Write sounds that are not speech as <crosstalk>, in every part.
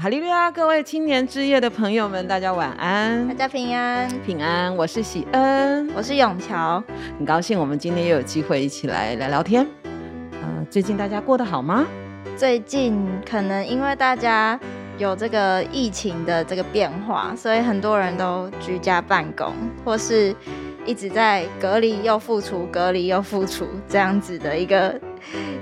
哈利路亚，各位青年之夜的朋友们，大家晚安，大家平安，平安。我是喜恩，我是永乔，很高兴我们今天又有机会一起来聊聊天。呃，最近大家过得好吗？最近可能因为大家有这个疫情的这个变化，所以很多人都居家办公，或是一直在隔离又复出，隔离又复出这样子的一个。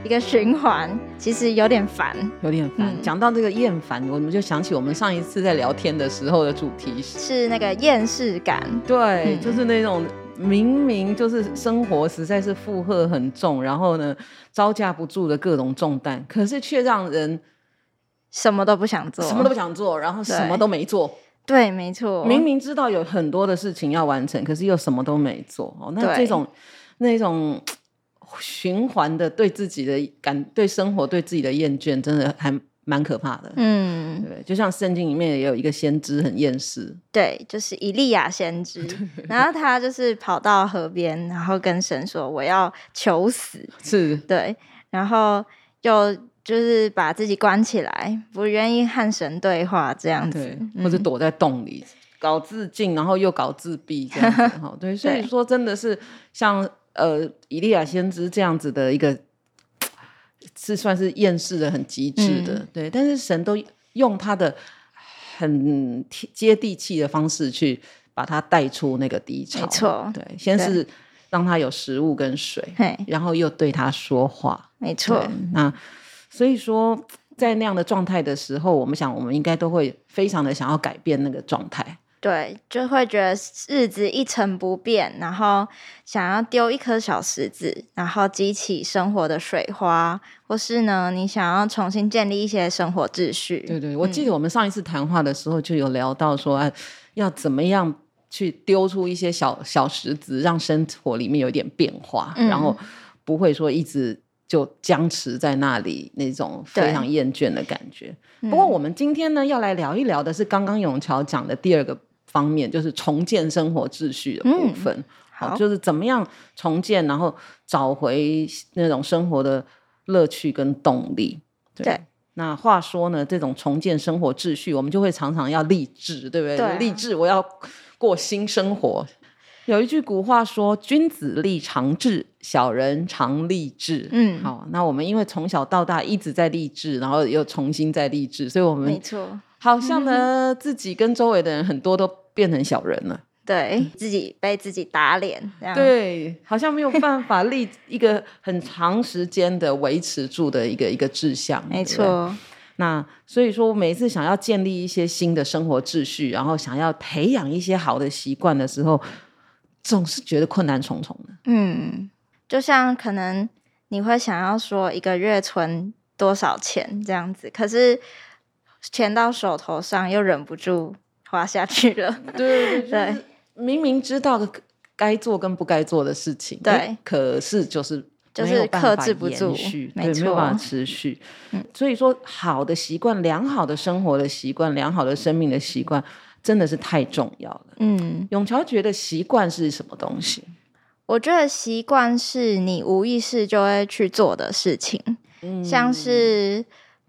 一个循环，其实有点烦，有点烦。讲、嗯、到这个厌烦，我们就想起我们上一次在聊天的时候的主题是那个厌世感。对，嗯、就是那种明明就是生活实在是负荷很重，然后呢招架不住的各种重担，可是却让人什么都不想做，什么都不想做，然后什么都没做。对，对没错。明明知道有很多的事情要完成，可是又什么都没做。哦，那这种那种。循环的对自己的感，对生活对自己的厌倦，真的还蛮可怕的。嗯，对，就像圣经里面也有一个先知很厌世，对，就是以利亚先知，<laughs> 然后他就是跑到河边，然后跟神说：“我要求死。”是，对，然后又就是把自己关起来，不愿意和神对话，这样子，或者躲在洞里搞自尽，然后又搞自闭，这样子。哈，对，所以说真的是像。呃，以利亚先知这样子的一个，是算是厌世的很极致的，嗯、对。但是神都用他的很接地气的方式去把他带出那个低潮，没错。对，先是让他有食物跟水，然后又对他说话，没错。那所以说，在那样的状态的时候，我们想，我们应该都会非常的想要改变那个状态。对，就会觉得日子一成不变，然后想要丢一颗小石子，然后激起生活的水花，或是呢，你想要重新建立一些生活秩序。对对，我记得我们上一次谈话的时候就有聊到说，嗯、要怎么样去丢出一些小小石子，让生活里面有点变化，嗯、然后不会说一直就僵持在那里那种非常厌倦的感觉。不过我们今天呢，要来聊一聊的是刚刚永乔讲的第二个。方面就是重建生活秩序的部分，嗯、好，就是怎么样重建，然后找回那种生活的乐趣跟动力。对，对那话说呢，这种重建生活秩序，我们就会常常要励志，对不对？对，立志我要过新生活。有一句古话说：“君子立长志，小人常立志。”嗯，好，那我们因为从小到大一直在立志，然后又重新再立志，所以我们没错，好像呢、嗯、自己跟周围的人很多都。变成小人了，对自己被自己打脸，对，好像没有办法立一个很长时间的维持住的一个一个志向，没错。那所以说，每一次想要建立一些新的生活秩序，然后想要培养一些好的习惯的时候，总是觉得困难重重的。嗯，就像可能你会想要说一个月存多少钱这样子，可是钱到手头上又忍不住。花下去了，<laughs> 对对对，明明知道该做跟不该做的事情，对，可是就是就是克制不住，对，没有办法持续。嗯，所以说，好的习惯、良好的生活的习惯、良好的生命的习惯，真的是太重要了。嗯，永乔觉得习惯是什么东西？我觉得习惯是你无意识就会去做的事情，嗯，像是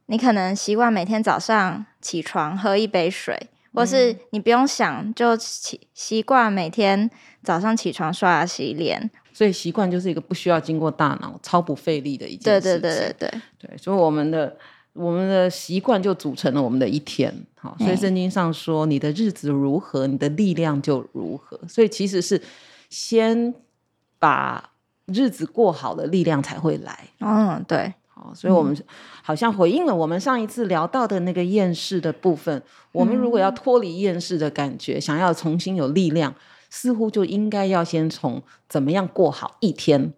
你可能习惯每天早上起床喝一杯水。或是你不用想，就习习惯每天早上起床刷牙洗脸，所以习惯就是一个不需要经过大脑、超不费力的一件事情。对对对对对对，所以我们的我们的习惯就组成了我们的一天。好，所以圣经上说，你的日子如何，你的力量就如何。所以其实是先把日子过好的力量才会来。嗯，对。好所以，我们好像回应了我们上一次聊到的那个厌世的部分。我们如果要脱离厌世的感觉，想要重新有力量，似乎就应该要先从怎么样过好一天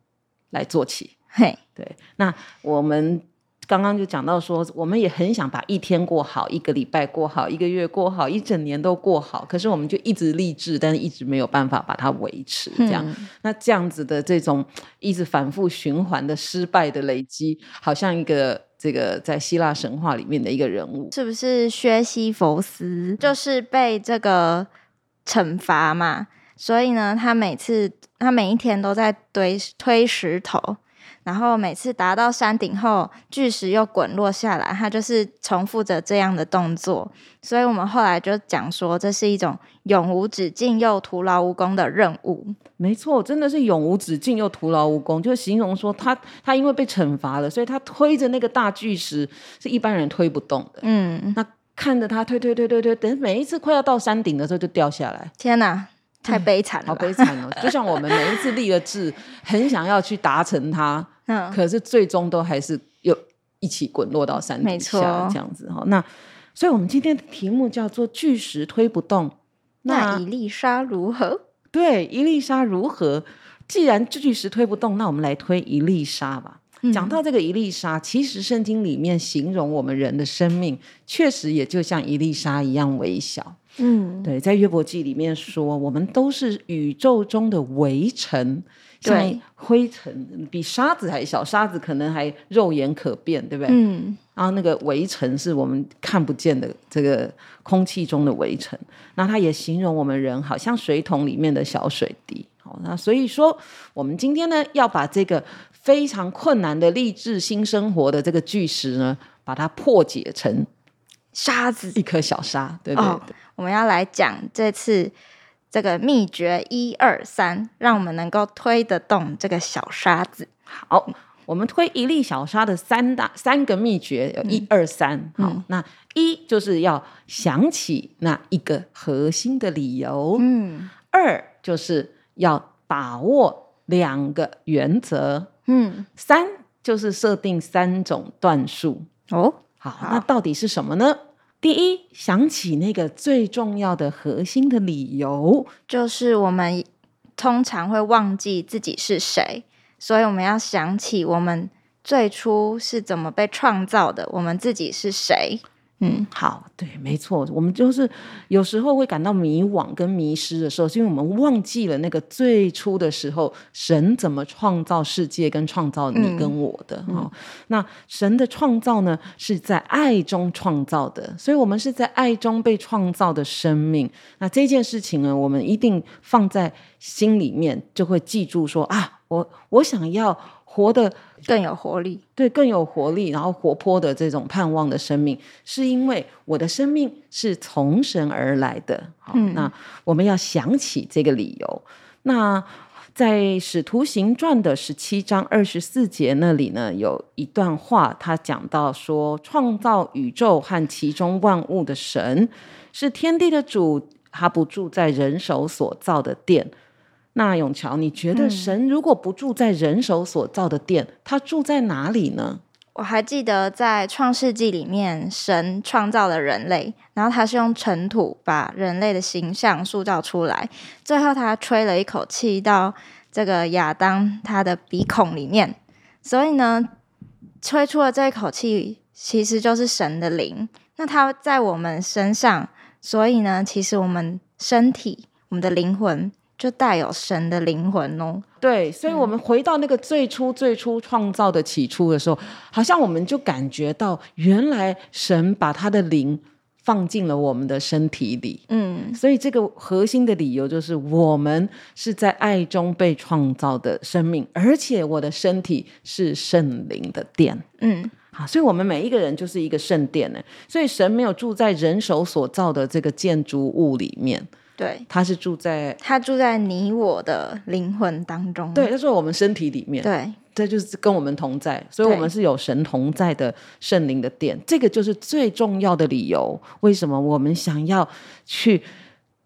来做起。嘿，对，那我们。刚刚就讲到说，我们也很想把一天过好，一个礼拜过好，一个月过好，一整年都过好。可是我们就一直励志，但是一直没有办法把它维持。这样，嗯、那这样子的这种一直反复循环的失败的累积，好像一个这个在希腊神话里面的一个人物，是不是薛西弗斯？就是被这个惩罚嘛，所以呢，他每次他每一天都在堆推石头。然后每次达到山顶后，巨石又滚落下来，它就是重复着这样的动作。所以我们后来就讲说，这是一种永无止境又徒劳无功的任务。没错，真的是永无止境又徒劳无功，就形容说他他因为被惩罚了，所以他推着那个大巨石是一般人推不动的。嗯，那看着他推推推推推，等每一次快要到山顶的时候就掉下来。天哪！太悲惨了，好悲惨哦！就像我们每一次立了志，很想要去达成它，嗯，可是最终都还是又一起滚落到山底下，这样子哈。那所以，我们今天的题目叫做“巨石推不动”，那一粒沙如何？对，一粒沙如何？既然巨石推不动，那我们来推一粒沙吧。嗯、讲到这个一粒沙，其实圣经里面形容我们人的生命，确实也就像一粒沙一样微小。嗯，对，在约伯记里面说，我们都是宇宙中的微尘，像灰尘，比沙子还小，沙子可能还肉眼可辨，对不对？嗯，然后那个微尘是我们看不见的，这个空气中的微尘。那它也形容我们人好像水桶里面的小水滴。好，那所以说，我们今天呢，要把这个非常困难的励志新生活的这个巨石呢，把它破解成沙子，一颗小沙，对不对？哦我们要来讲这次这个秘诀一二三，让我们能够推得动这个小沙子。好，我们推一粒小沙的三大三个秘诀有一二三。好，嗯、那一就是要想起那一个核心的理由。嗯，二就是要把握两个原则。嗯，三就是设定三种段数。哦，好，好，那到底是什么呢？第一，想起那个最重要的核心的理由，就是我们通常会忘记自己是谁，所以我们要想起我们最初是怎么被创造的，我们自己是谁。嗯，好，对，没错，我们就是有时候会感到迷惘跟迷失的时候，是因为我们忘记了那个最初的时候，神怎么创造世界跟创造你跟我的。嗯哦、那神的创造呢，是在爱中创造的，所以我们是在爱中被创造的生命。那这件事情呢，我们一定放在心里面，就会记住说啊，我我想要。活得更有活力，对，更有活力，然后活泼的这种盼望的生命，是因为我的生命是从神而来的。好，嗯，那我们要想起这个理由。那在《使徒行传》的十七章二十四节那里呢，有一段话，他讲到说，创造宇宙和其中万物的神是天地的主，他不住在人手所造的殿。那永桥，你觉得神如果不住在人手所造的殿，嗯、他住在哪里呢？我还记得在创世纪里面，神创造了人类，然后他是用尘土把人类的形象塑造出来，最后他吹了一口气到这个亚当他的鼻孔里面，所以呢，吹出了这一口气其实就是神的灵。那他在我们身上，所以呢，其实我们身体、我们的灵魂。就带有神的灵魂哦，对，所以，我们回到那个最初、最初创造的起初的时候，好像我们就感觉到，原来神把他的灵放进了我们的身体里，嗯，所以这个核心的理由就是，我们是在爱中被创造的生命，而且我的身体是圣灵的殿，嗯，好，所以我们每一个人就是一个圣殿呢，所以神没有住在人手所造的这个建筑物里面。对，他是住在他住在你我的灵魂当中。对，他说我们身体里面。对，这就是跟我们同在，所以我们是有神同在的圣灵的殿。这个就是最重要的理由，为什么我们想要去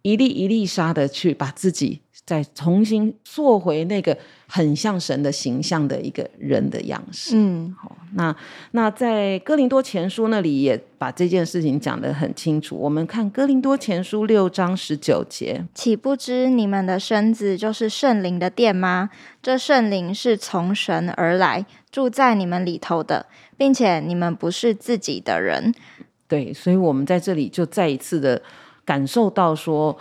一粒一粒沙的去把自己再重新做回那个很像神的形象的一个人的样式。嗯，好。那那在哥林多前书那里也把这件事情讲得很清楚。我们看哥林多前书六章十九节，岂不知你们的身子就是圣灵的殿吗？这圣灵是从神而来，住在你们里头的，并且你们不是自己的人。对，所以我们在这里就再一次的感受到说，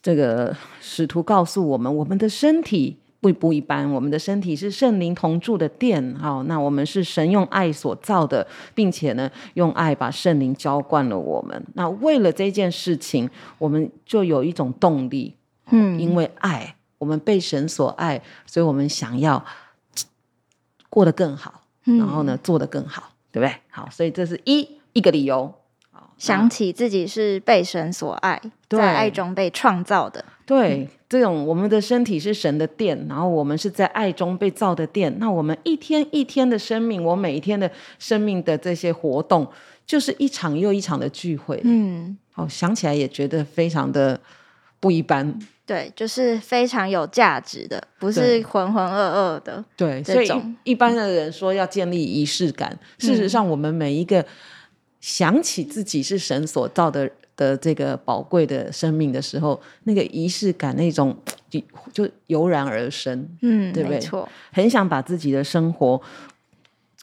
这个使徒告诉我们，我们的身体。不不一般，我们的身体是圣灵同住的殿，好，那我们是神用爱所造的，并且呢，用爱把圣灵浇灌了我们。那为了这件事情，我们就有一种动力，嗯，因为爱，我们被神所爱，所以我们想要过得更好，然后呢，做得更好，对不对？好，所以这是一一个理由。想起自己是被神所爱，在爱中被创造的。对，这种我们的身体是神的殿，然后我们是在爱中被造的殿。那我们一天一天的生命，我每一天的生命的这些活动，就是一场又一场的聚会。嗯，好，想起来也觉得非常的不一般。对，就是非常有价值的，不是浑浑噩噩的。对，所以一般的人说要建立仪式感，事实上我们每一个。想起自己是神所造的的这个宝贵的生命的时候，那个仪式感那种就就油然而生，嗯，对不对？没错，很想把自己的生活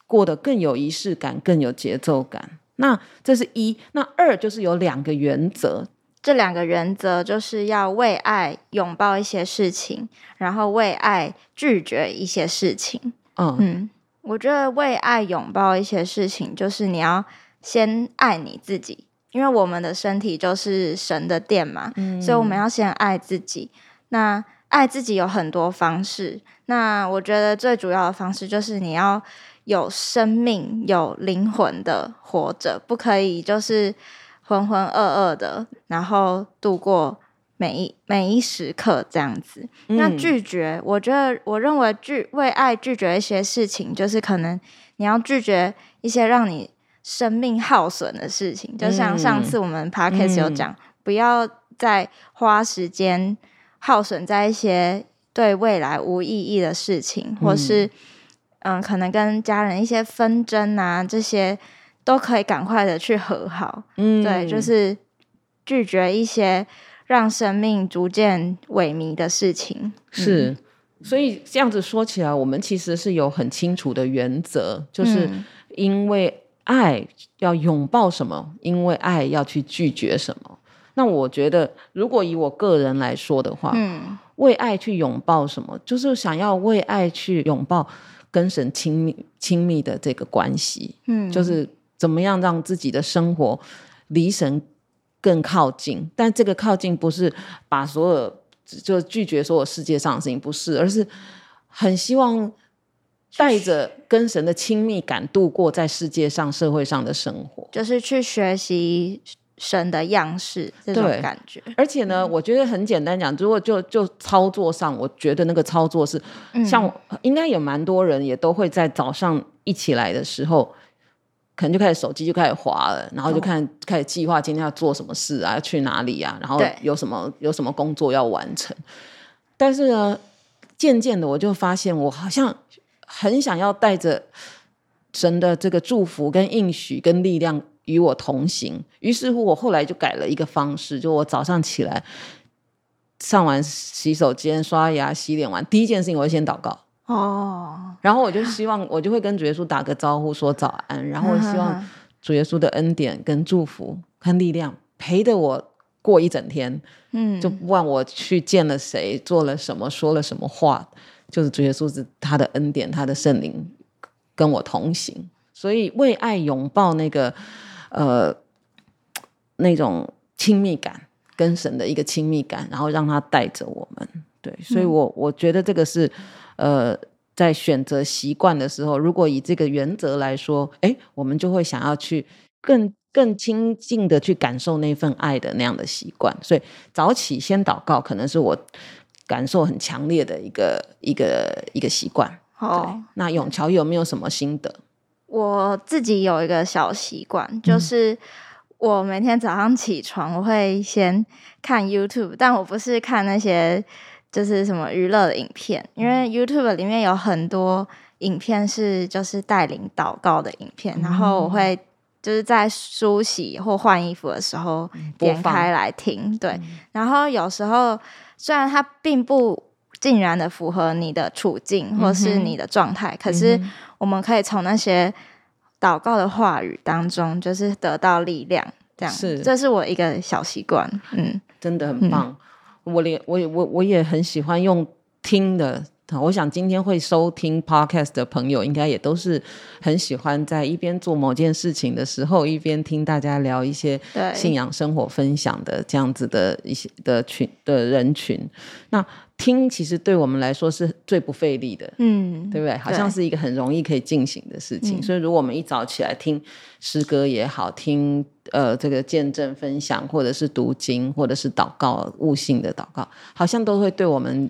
过得更有仪式感，更有节奏感。那这是一，那二就是有两个原则，这两个原则就是要为爱拥抱一些事情，然后为爱拒绝一些事情。嗯嗯，我觉得为爱拥抱一些事情，就是你要。先爱你自己，因为我们的身体就是神的殿嘛，嗯，所以我们要先爱自己。那爱自己有很多方式，那我觉得最主要的方式就是你要有生命、有灵魂的活着，不可以就是浑浑噩噩的，然后度过每一每一时刻这样子。嗯，那拒绝，我觉得我认为拒为爱拒绝一些事情，就是可能你要拒绝一些让你。生命耗损的事情，就像上次我们 podcast 有讲，嗯、不要再花时间耗损在一些对未来无意义的事情，或是嗯，可能跟家人一些纷争啊，这些都可以赶快的去和好。嗯，对，就是拒绝一些让生命逐渐萎靡的事情。是，嗯、所以这样子说起来，我们其实是有很清楚的原则，就是因为。爱要拥抱什么？因为爱要去拒绝什么？那我觉得，如果以我个人来说的话，嗯，为爱去拥抱什么？就是想要为爱去拥抱跟神亲密亲密的这个关系，嗯，就是怎么样让自己的生活离神更靠近。但这个靠近不是把所有就拒绝所有世界上的事情，不是，而是很希望。带着跟神的亲密感度过在世界上、社会上的生活，就是去学习神的样式这种感觉。而且呢，嗯、我觉得很简单讲，如果就就操作上，我觉得那个操作是，嗯、像应该有蛮多人也都会在早上一起来的时候，可能就开始手机就开始滑了，然后就看、哦、开始计划今天要做什么事啊，要去哪里啊，然后有什么有什么工作要完成。但是呢，渐渐的我就发现，我好像。很想要带着神的这个祝福、跟应许、跟力量与我同行。于是乎，我后来就改了一个方式，就我早上起来上完洗手间、刷牙、洗脸完，第一件事情我会先祷告。哦，然后我就希望，我就会跟主耶稣打个招呼，说早安。然后我希望 <laughs> 主耶稣的恩典、跟祝福、跟力量陪着我过一整天。嗯，就不管我去见了谁，做了什么，说了什么话。就是主耶稣是他的恩典，他的圣灵跟我同行，所以为爱拥抱那个呃那种亲密感，跟神的一个亲密感，然后让他带着我们。对，所以我我觉得这个是呃在选择习惯的时候，如果以这个原则来说，哎，我们就会想要去更更亲近的去感受那份爱的那样的习惯。所以早起先祷告，可能是我。感受很强烈的一个一个一个习惯。哦，那永桥有没有什么心得？我自己有一个小习惯，就是我每天早上起床，我会先看 YouTube，但我不是看那些就是什么娱乐的影片，因为 YouTube 里面有很多影片是就是带领祷告的影片，嗯、然后我会就是在梳洗或换衣服的时候点开来听。对，嗯、然后有时候。虽然它并不尽然的符合你的处境或是你的状态，嗯、可是我们可以从那些祷告的话语当中，就是得到力量。这样是，这是我一个小习惯。嗯，真的很棒。嗯、我连我也我我也很喜欢用听的，我想今天会收听 podcast 的朋友，应该也都是很喜欢在一边做某件事情的时候，一边听大家聊一些信仰生活分享的这样子的一些的群的人群。那听其实对我们来说是最不费力的，嗯，对不对？好像是一个很容易可以进行的事情。所以如果我们一早起来听诗歌也好，听呃这个见证分享，或者是读经，或者是祷告悟性的祷告，好像都会对我们。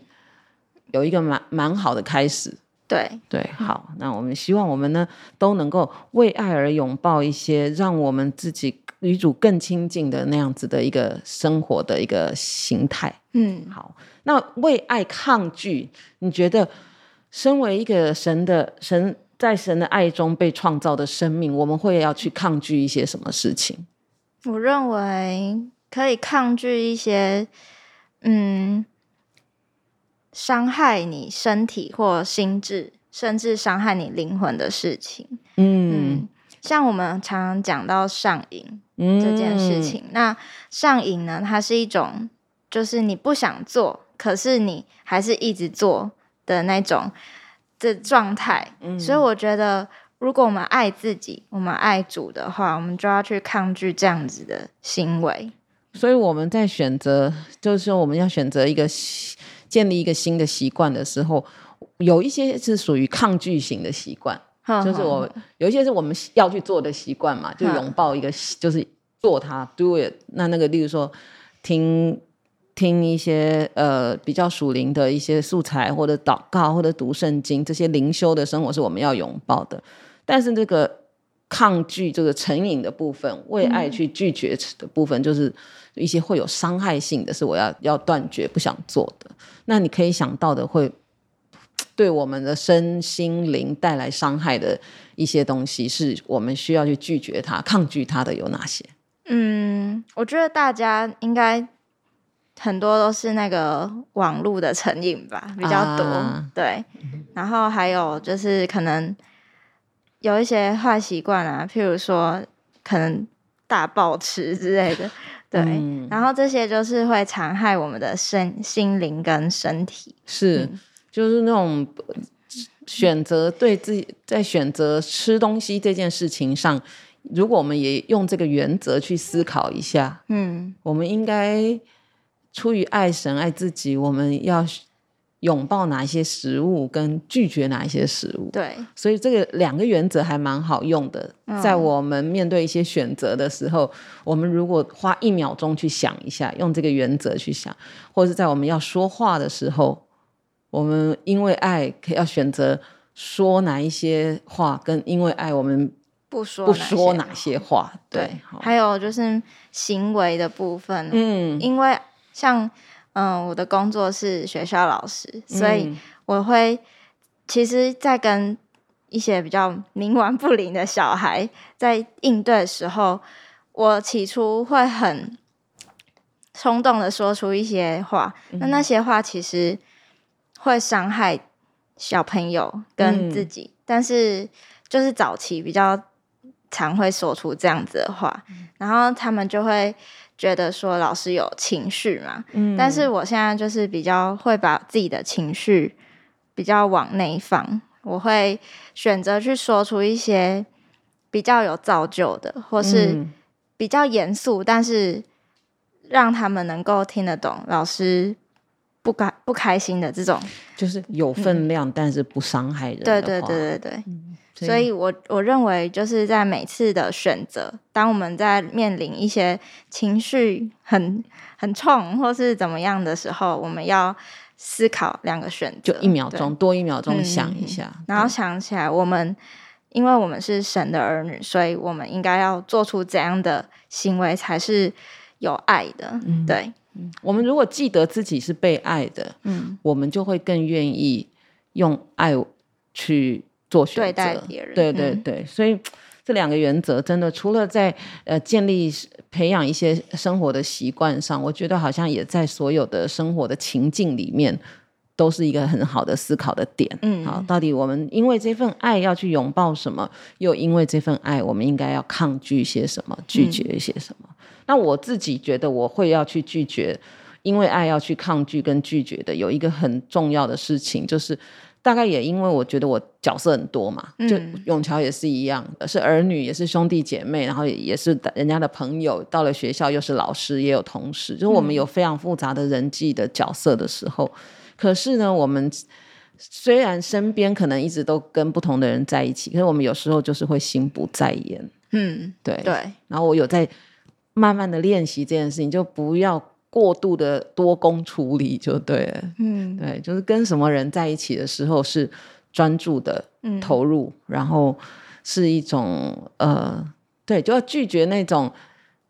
有一个蛮蛮好的开始，对对，好，那我们希望我们呢都能够为爱而拥抱一些，让我们自己与主更亲近的那样子的一个生活的一个形态。嗯，好，那为爱抗拒，你觉得身为一个神的神，在神的爱中被创造的生命，我们会要去抗拒一些什么事情？我认为可以抗拒一些，嗯。伤害你身体或心智，甚至伤害你灵魂的事情，嗯，嗯，像我们常常讲到上瘾这件事情，嗯、那上瘾呢，它是一种，就是你不想做，可是你还是一直做的那种的状态。嗯、所以我觉得，如果我们爱自己，我们爱主的话，我们就要去抗拒这样子的行为。所以我们在选择，就是说我们要选择一个。建立一个新的习惯的时候，有一些是属于抗拒型的习惯，就是我有一些是我们要去做的习惯嘛，就拥抱一个，就是做它，do it。那那个，例如说听听一些呃比较属灵的一些素材，或者祷告，或者读圣经，这些灵修的生活是我们要拥抱的。但是这个抗拒这个成瘾的部分，为爱去拒绝的部分，就是一些会有伤害性的是我要要断绝不想做的。那你可以想到的，会对我们的身心灵带来伤害的一些东西，是我们需要去拒绝它、抗拒它的有哪些？嗯，我觉得大家应该很多都是那个网络的成瘾吧，比较多。啊、对，<laughs> 然后还有就是可能有一些坏习惯啊，譬如说可能大暴吃之类的。对，嗯、然后这些就是会残害我们的身心灵跟身体。是，嗯、就是那种选择对自己在选择吃东西这件事情上，如果我们也用这个原则去思考一下，嗯，我们应该出于爱神爱自己，我们要。拥抱哪一些食物，跟拒绝哪一些食物？对，所以这个两个原则还蛮好用的。嗯、在我们面对一些选择的时候，我们如果花一秒钟去想一下，用这个原则去想，或者是在我们要说话的时候，我们因为爱可以要选择说哪一些话，跟因为爱我们不说不说哪些话。对，对还有就是行为的部分，嗯，因为像。嗯，我的工作是学校老师，所以我会其实，在跟一些比较冥顽不灵的小孩在应对的时候，我起初会很冲动的说出一些话，那、嗯、那些话其实会伤害小朋友跟自己，嗯、但是就是早期比较常会说出这样子的话，嗯、然后他们就会。觉得说老师有情绪嘛，嗯，但是我现在就是比较会把自己的情绪比较往内放，我会选择去说出一些比较有造就的，或是比较严肃，但是让他们能够听得懂老师不开不开心的这种，就是有分量，嗯，但是不伤害人。对对对对对。嗯所以我，我我认为就是在每次的选择，当我们在面临一些情绪很很冲或是怎么样的时候，我们要思考两个选择，就一秒钟多一秒钟想一下，嗯、然后想起来，我们因为我们是神的儿女，所以我们应该要做出怎样的行为才是有爱的？嗯、对，我们如果记得自己是被爱的，嗯，我们就会更愿意用爱去。做选择，对待别人，对对对，嗯、所以这两个原则真的，除了在呃建立培养一些生活的习惯上，我觉得好像也在所有的生活的情境里面，都是一个很好的思考的点。嗯，好，到底我们因为这份爱要去拥抱什么，又因为这份爱，我们应该要抗拒些什么，拒绝一些什么？嗯、那我自己觉得，我会要去拒绝因为爱要去抗拒跟拒绝的，有一个很重要的事情就是。大概也因为我觉得我角色很多嘛，嗯、就永桥也是一样，是儿女，也是兄弟姐妹，然后也是人家的朋友，到了学校又是老师，也有同事，就是我们有非常复杂的人际的角色的时候。嗯、可是呢，我们虽然身边可能一直都跟不同的人在一起，可是我们有时候就是会心不在焉。嗯，对对。然后我有在慢慢的练习这件事情，就不要。过度的多工处理就对了，嗯，对，就是跟什么人在一起的时候是专注的投入，嗯、然后是一种呃，对，就要拒绝那种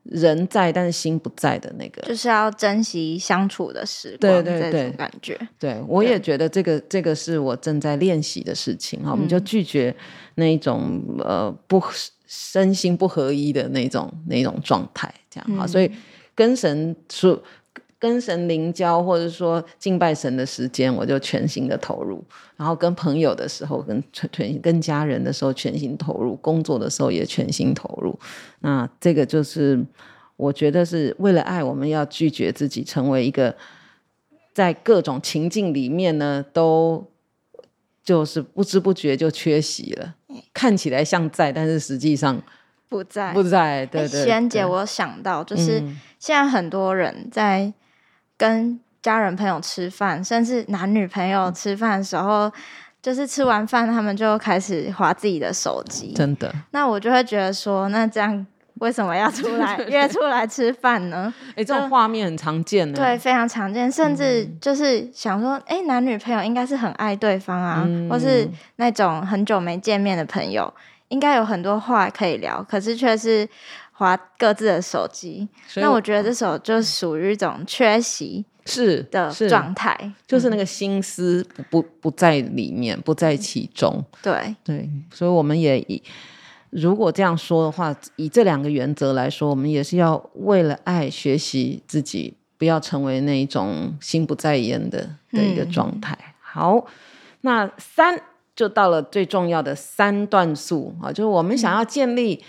人在但是心不在的那个，就是要珍惜相处的时光，对对对，感觉，对我也觉得这个这个是我正在练习的事情哈，我们就拒绝那一种呃不身心不合一的那种那种状态，这样哈，嗯、所以。跟神说，跟神灵交，或者说敬拜神的时间，我就全心的投入；然后跟朋友的时候，跟全跟家人的时候，全心投入；工作的时候也全心投入。那这个就是我觉得是为了爱，我们要拒绝自己成为一个在各种情境里面呢，都就是不知不觉就缺席了，看起来像在，但是实际上。不在，不在。对对，仙姐，我想到就是现在很多人在跟家人朋友吃饭，嗯、甚至男女朋友吃饭的时候，就是吃完饭他们就开始划自己的手机。真的，那我就会觉得说，那这样为什么要出来 <laughs> 约出来吃饭呢？哎、欸，这种画面很常见呢，对，非常常见。甚至就是想说，哎、欸，男女朋友应该是很爱对方啊，嗯、或是那种很久没见面的朋友。应该有很多话可以聊，可是却是滑各自的手机。那我觉得这首就属于一种缺席是的状态，就是那个心思不不不在里面，不在其中。对对，所以我们也以如果这样说的话，以这两个原则来说，我们也是要为了爱学习自己，不要成为那一种心不在焉的的一个状态。嗯、好，那三。就到了最重要的三段数啊，就是我们想要建立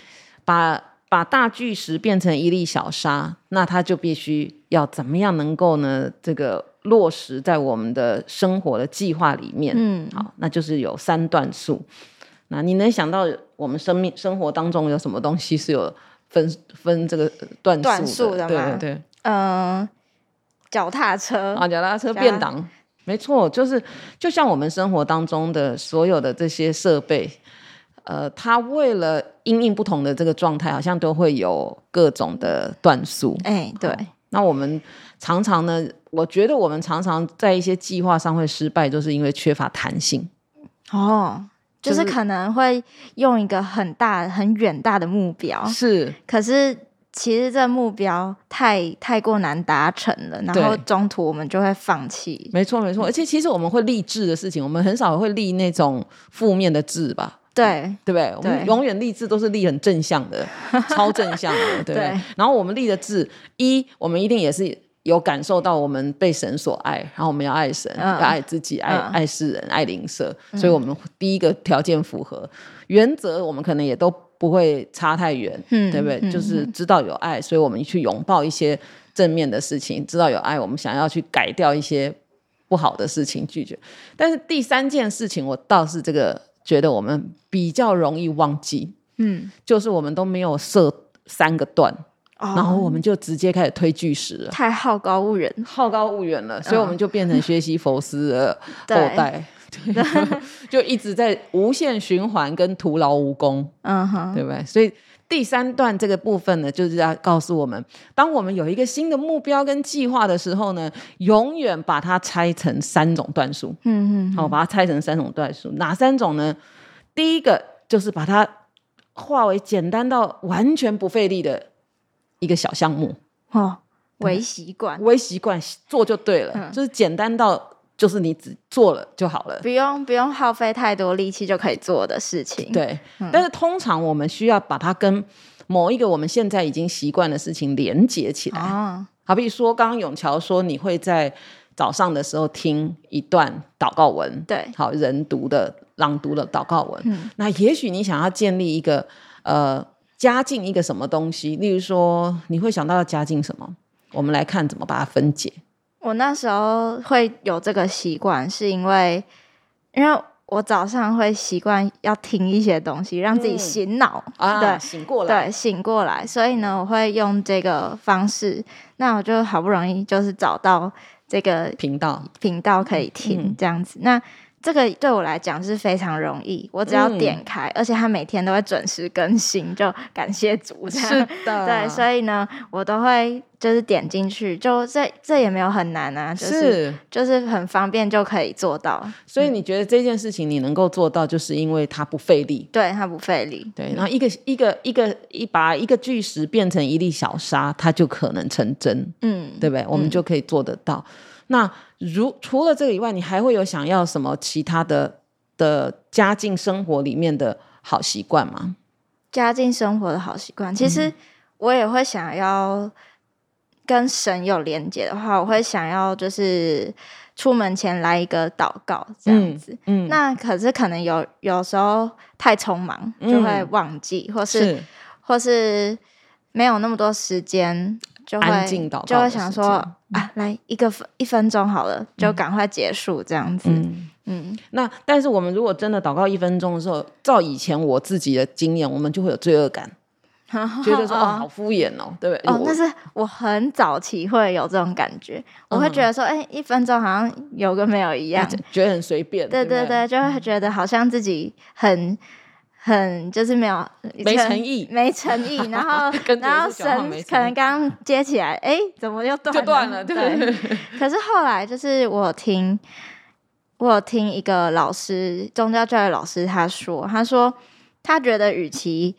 把、把把大巨石变成一粒小沙，那它就必须要怎么样能够呢？这个落实在我们的生活的计划里面。嗯，好，那就是有三段数。那你能想到我们生命生活当中有什么东西是有分分这个段数的？对对对，嗯，脚踏车啊，脚踏车变档。没错，就是就像我们生活当中的所有的这些设备，呃，它为了因应不同的这个状态，好像都会有各种的段数。哎，对。那我们常常呢，我觉得我们常常在一些计划上会失败，就是因为缺乏弹性。哦，就是可能会用一个很大、很远大的目标，是，可是。其实这目标太太过难达成了，然后中途我们就会放弃。没错，没错。而且其实我们会立志的事情，我们很少会立那种负面的志吧？对，对不对？我们永远立志都是立很正向的、<laughs> 超正向的，对。然后我们立的志，一，我们一定也是有感受到我们被神所爱，然后我们要爱神，要爱自己，爱爱世人，爱邻舍。所以我们第一个条件符合，原则我们可能也都。不会差太远，嗯、对不对？嗯、就是知道有爱，所以我们去拥抱一些正面的事情；知道有爱，我们想要去改掉一些不好的事情，拒绝。但是第三件事情，我倒是这个觉得我们比较容易忘记，嗯，就是我们都没有设三个段，哦、然后我们就直接开始推巨石了，太好高骛远，好高骛远了，所以我们就变成学习佛斯的后代。对，<laughs> 就一直在无限循环跟徒劳无功，嗯哼，对不对？所以第三段这个部分呢，就是要告诉我们，当我们有一个新的目标跟计划的时候呢，永远把它拆成三种段数，嗯嗯，好，把它拆成三种段数，哪三种呢？第一个就是把它化为简单到完全不费力的一个小项目，哦，微习惯，微习惯做就对了，嗯、就是简单到。就是你只做了就好了，不用不用耗费太多力气就可以做的事情。对，嗯、但是通常我们需要把它跟某一个我们现在已经习惯的事情连接起来。哦、好比说，刚刚永桥说你会在早上的时候听一段祷告文，对，好人读的朗读的祷告文。嗯、那也许你想要建立一个呃加进一个什么东西，例如说你会想到要加进什么？我们来看怎么把它分解。我那时候会有这个习惯，是因为因为我早上会习惯要听一些东西，让自己醒脑，嗯、对、啊，醒过来，对，醒过来。所以呢，我会用这个方式。那我就好不容易就是找到这个频道，频道可以听、嗯、这样子。那这个对我来讲是非常容易，我只要点开，嗯、而且它每天都会准时更新，就感谢主这样。是的，<laughs> 对，所以呢，我都会就是点进去，就这这也没有很难啊，就是，是就是很方便就可以做到。所以你觉得这件事情你能够做到，就是因为它不费力？对，它不费力。对，然后一个一个一个一把一个巨石变成一粒小沙，它就可能成真。嗯，对不对？我们就可以做得到。嗯那如除了这个以外，你还会有想要什么其他的的家境生活里面的好习惯吗？家境生活的好习惯，其实我也会想要跟神有连接的话，我会想要就是出门前来一个祷告这样子。嗯，嗯，那可是可能有有时候太匆忙就会忘记，嗯、或是，是或是没有那么多时间。就会就会想说啊，来一个分一分钟好了，就赶快结束这样子。嗯，嗯，那但是我们如果真的祷告一分钟的时候，照以前我自己的经验，我们就会有罪恶感，<laughs> 觉得说哦，好敷衍哦，对不对？哦，但是我很早期会有这种感觉，我会觉得说，哎，一分钟好像有跟没有一样，<laughs> 觉得很随便。对对对，就会觉得好像自己很。很就是没有没诚意，没诚意，<laughs> 然后然后神可能刚刚接起来，哎，怎么又断断了，对。可是后来就是我听，我有听一个老师，宗教教育老师他说，他说他觉得，与其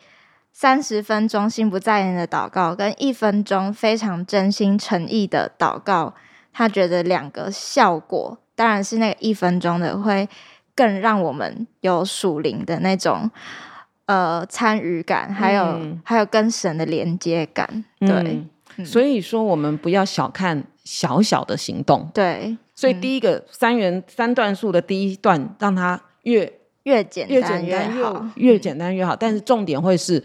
三十分钟心不在焉的祷告，跟一分钟非常真心诚意的祷告，他觉得两个效果，当然是那个一分钟的会。更让我们有属灵的那种呃参与感，还有、嗯、还有跟神的连接感。对，嗯、所以说我们不要小看小小的行动。对，所以第一个、嗯、三元三段数的第一段，让他越越简单越简单越好，越简单越好。但是重点会是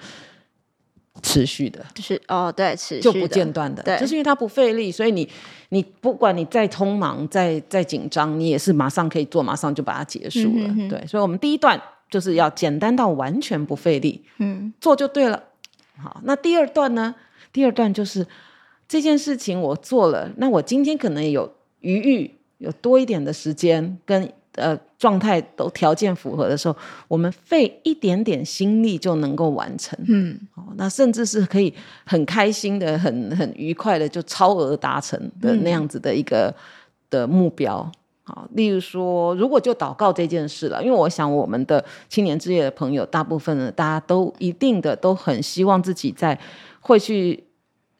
持续的，就是哦，对，持续就不间断的，对，就是因为它不费力，所以你。你不管你再匆忙、再再紧张，你也是马上可以做，马上就把它结束了。嗯、哼哼对，所以，我们第一段就是要简单到完全不费力，嗯，做就对了。好，那第二段呢？第二段就是这件事情我做了，那我今天可能有余裕，有多一点的时间跟。呃，状态都条件符合的时候，我们费一点点心力就能够完成。嗯，哦，那甚至是可以很开心的、很很愉快的就超额达成的那样子的一个、嗯、的目标。好，例如说，如果就祷告这件事了，因为我想我们的青年之夜的朋友，大部分呢，大家都一定的都很希望自己在会去，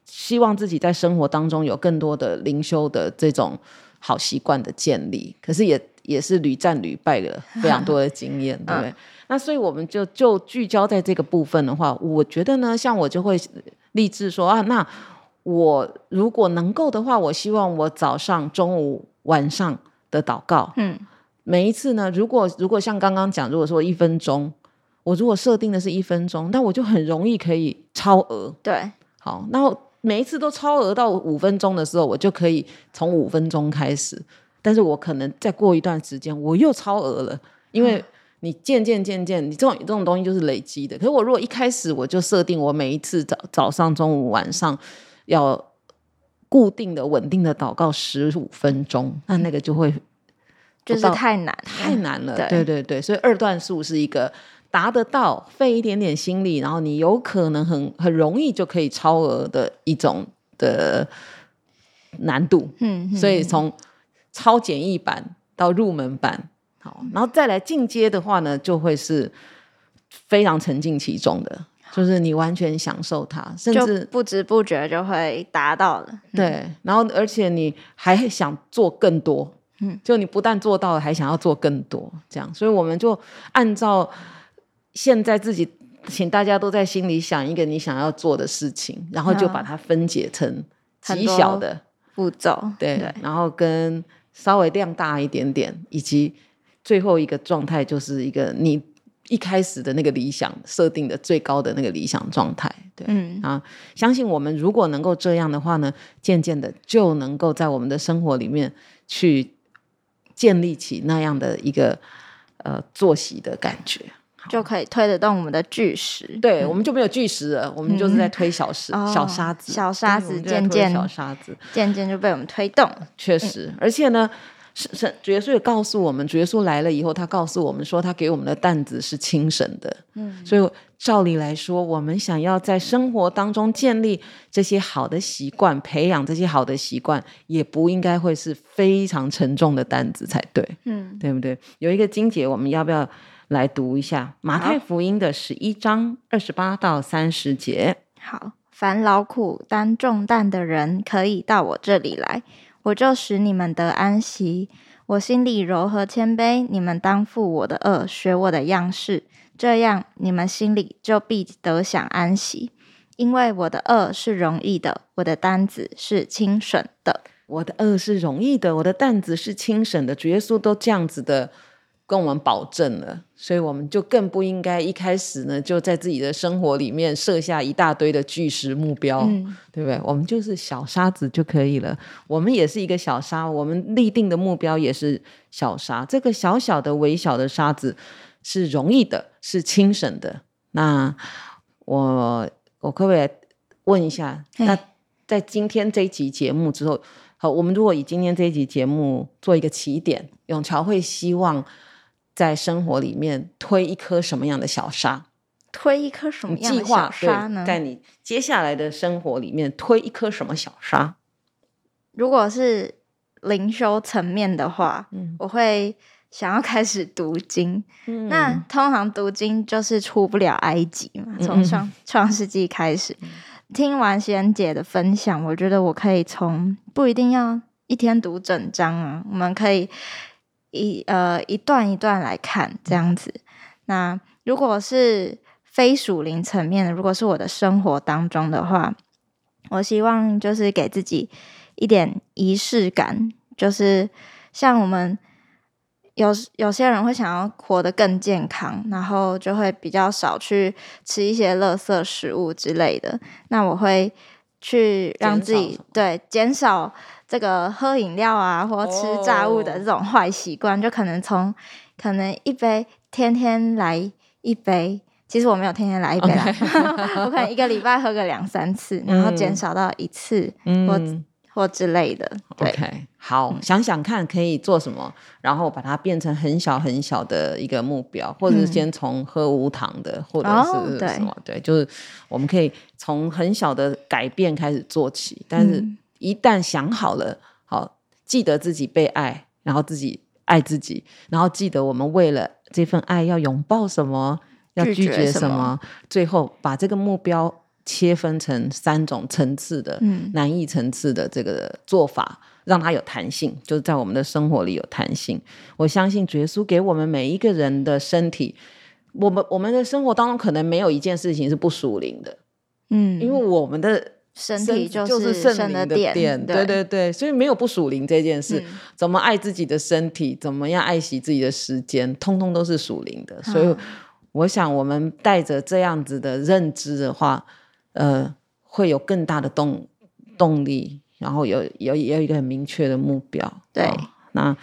希望自己在生活当中有更多的灵修的这种好习惯的建立，可是也。也是屡战屡败的 <laughs> 非常多的经验，对不对？嗯、那所以我们就就聚焦在这个部分的话，我觉得呢，像我就会立志说啊，那我如果能够的话，我希望我早上、中午、晚上的祷告，嗯，每一次呢，如果如果像刚刚讲，如果说一分钟，我如果设定的是一分钟，那我就很容易可以超额，对，好，那每一次都超额到五分钟的时候，我就可以从五分钟开始。但是我可能再过一段时间，我又超额了，因为你渐渐渐渐，你这种这种东西就是累积的。可是我如果一开始我就设定我每一次早早上、中午、晚上要固定的、稳定的祷告十五分钟，那那个就会就是太难，太难了。对，对对对，所以二段数是一个达得到，费一点点心力，然后你有可能很很容易就可以超额的一种的难度。嗯，所以从超简易版到入门版，好，然后再来进阶的话呢，就会是非常沉浸其中的，就是你完全享受它，甚至不知不觉就会达到了。对，然后而且你还想做更多，嗯，就你不但做到了，还想要做更多，这样，所以我们就按照现在自己，请大家都在心里想一个你想要做的事情，然后就把它分解成极小的步骤，对，对，然后跟稍微量大一点点，以及最后一个状态就是一个你一开始的那个理想设定的最高的那个理想状态，对，嗯。啊，相信我们如果能够这样的话呢，渐渐的就能够在我们的生活里面去建立起那样的一个呃作息的感觉，就可以推得动我们的巨石。对，嗯、我们就没有巨石了，我们就是在推小石、嗯、小沙子，小沙子渐渐小沙子渐渐就被我们推动。确实，嗯、而且呢。是是，主耶稣也告诉我们，主耶稣来了以后，他告诉我们说，他给我们的担子是轻省的。嗯，所以照理来说，我们想要在生活当中建立这些好的习惯，培养这些好的习惯，也不应该会是非常沉重的担子才对。嗯，对不对？有一个经节，我们要不要来读一下？马太福音的十一章二十八到三十节。好，凡劳苦担重担的人，可以到我这里来。我就使你们得安息。我心里柔和谦卑，你们当负我的轭，学我的样式，这样你们心里就必得享安息。因为我的轭是容易的，我的担子是轻省的。我的轭是容易的，我的担子是轻省的。主耶稣都这样子的。跟我们保证了，所以我们就更不应该一开始呢，就在自己的生活里面设下一大堆的巨石目标，嗯、对不对？我们就是小沙子就可以了。我们也是一个小沙，我们立定的目标也是小沙。这个小小的、微小的沙子是容易的，是轻省的。那我我可不可以问一下？那在今天这一集节目之后，好，我们如果以今天这一集节目做一个起点，永桥会希望。在生活里面推一颗什么样的小沙？推一颗什么样的小沙呢？在你接下来的生活里面推一颗什么小沙？如果是灵修层面的话，嗯，我会想要开始读经。嗯，那通常读经就是出不了埃及嘛，从创创世纪开始。嗯，听完贤姐的分享，我觉得我可以从不一定要一天读整章啊，我们可以。一呃一段一段来看这样子，那如果是非属灵层面的，如果是我的生活当中的话，我希望就是给自己一点仪式感，就是像我们有有些人会想要活得更健康，然后就会比较少去吃一些垃圾食物之类的，那我会去让自己对减少。这个喝饮料啊，或吃炸物的这种坏习惯，oh. 就可能从可能一杯天天来一杯，其实我没有天天来一杯 <laughs>. 我可能一个礼拜喝个两三次，然后减少到一次或、嗯、或之类的。对，OK，好，嗯、想想看可以做什么，然后把它变成很小很小的一个目标，或者是先从喝无糖的，嗯、或者是什么，oh, 对，对，就是我们可以从很小的改变开始做起，但是。嗯一旦想好了，好，记得自己被爱，然后自己爱自己，然后记得我们为了这份爱要拥抱什么，要拒绝什么，什么最后把这个目标切分成三种层次的、嗯、难易层次的这个做法，让它有弹性，就是在我们的生活里有弹性。我相信主耶稣给我们每一个人的身体，我们我们的生活当中可能没有一件事情是不属灵的，嗯，因为我们的。身体就是圣灵的殿，对，对对对，所以没有不属灵这件事。嗯、怎么爱自己的身体，怎么样爱惜自己的时间，通通都是属灵的。所以，我想我们带着这样子的认知的话，呃，会有更大的动动力，然后有有有一个很明确的目标。对，哦、那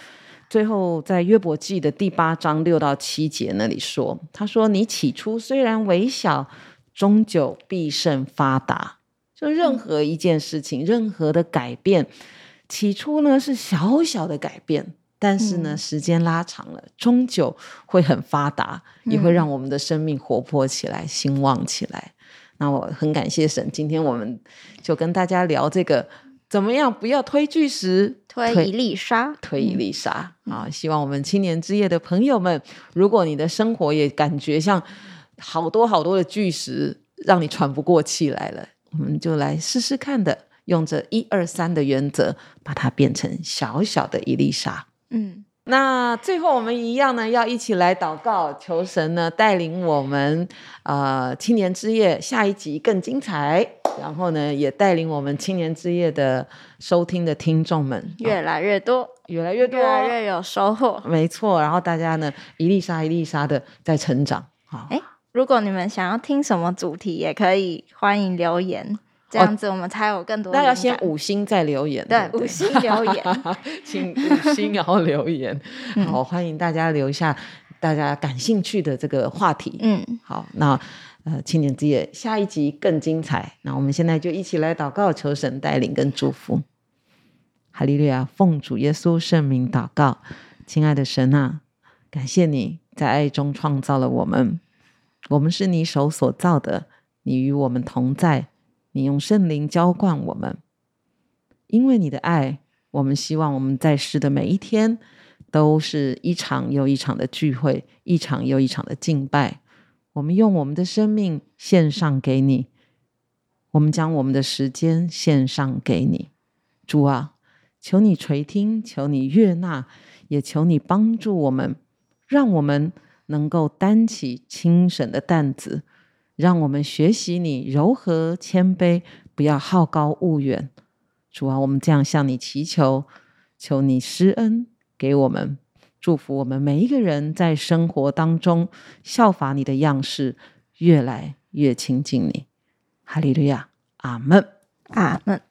最后在约伯记的第八章六到七节那里说，他说：“你起初虽然微小，终究必胜发达。”就任何一件事情，嗯、任何的改变，起初呢是小小的改变，但是呢，嗯、时间拉长了，终究会很发达，也会让我们的生命活泼起来、兴旺起来。那我很感谢神，今天我们就跟大家聊这个，怎么样不要推巨石，推一粒沙，推一粒沙啊！希望我们青年之夜的朋友们，如果你的生活也感觉像好多好多的巨石，让你喘不过气来了。我们就来试试看的，用这一二三的原则，把它变成小小的一粒沙。嗯，那最后我们一样呢，要一起来祷告，求神呢带领我们，呃，青年之夜下一集更精彩。然后呢，也带领我们青年之夜的收听的听众们越来越多，越来越多，越来越有收获。没错，然后大家呢，一粒沙一粒沙的在成长。好，哎，如果你们想要听什么主题，也可以欢迎留言。这样子我们才有更多。那要先五星再留言。对，五星留言，<laughs> 请五星然后留言。<laughs> 好，欢迎大家留下大家感兴趣的这个话题。嗯，好，那呃青年之夜下一集更精彩。那我们现在就一起来祷告，求神带领跟祝福。哈利路亚，奉主耶稣圣名祷告，亲爱的神啊，感谢你在爱中创造了我们，我们是你手所造的，你与我们同在。你用圣灵浇灌我们，因为你的爱，我们希望我们在世的每一天都是一场又一场的聚会，一场又一场的敬拜。我们用我们的生命献上给你，我们将我们的时间献上给你。主啊，求你垂听，求你悦纳，也求你帮助我们，让我们能够担起轻省的担子。让我们学习你柔和谦卑，不要好高骛远。主啊，我们这样向你祈求，求你施恩给我们，祝福我们每一个人在生活当中效法你的样式，越来越亲近你。哈利路亚，阿门，阿门。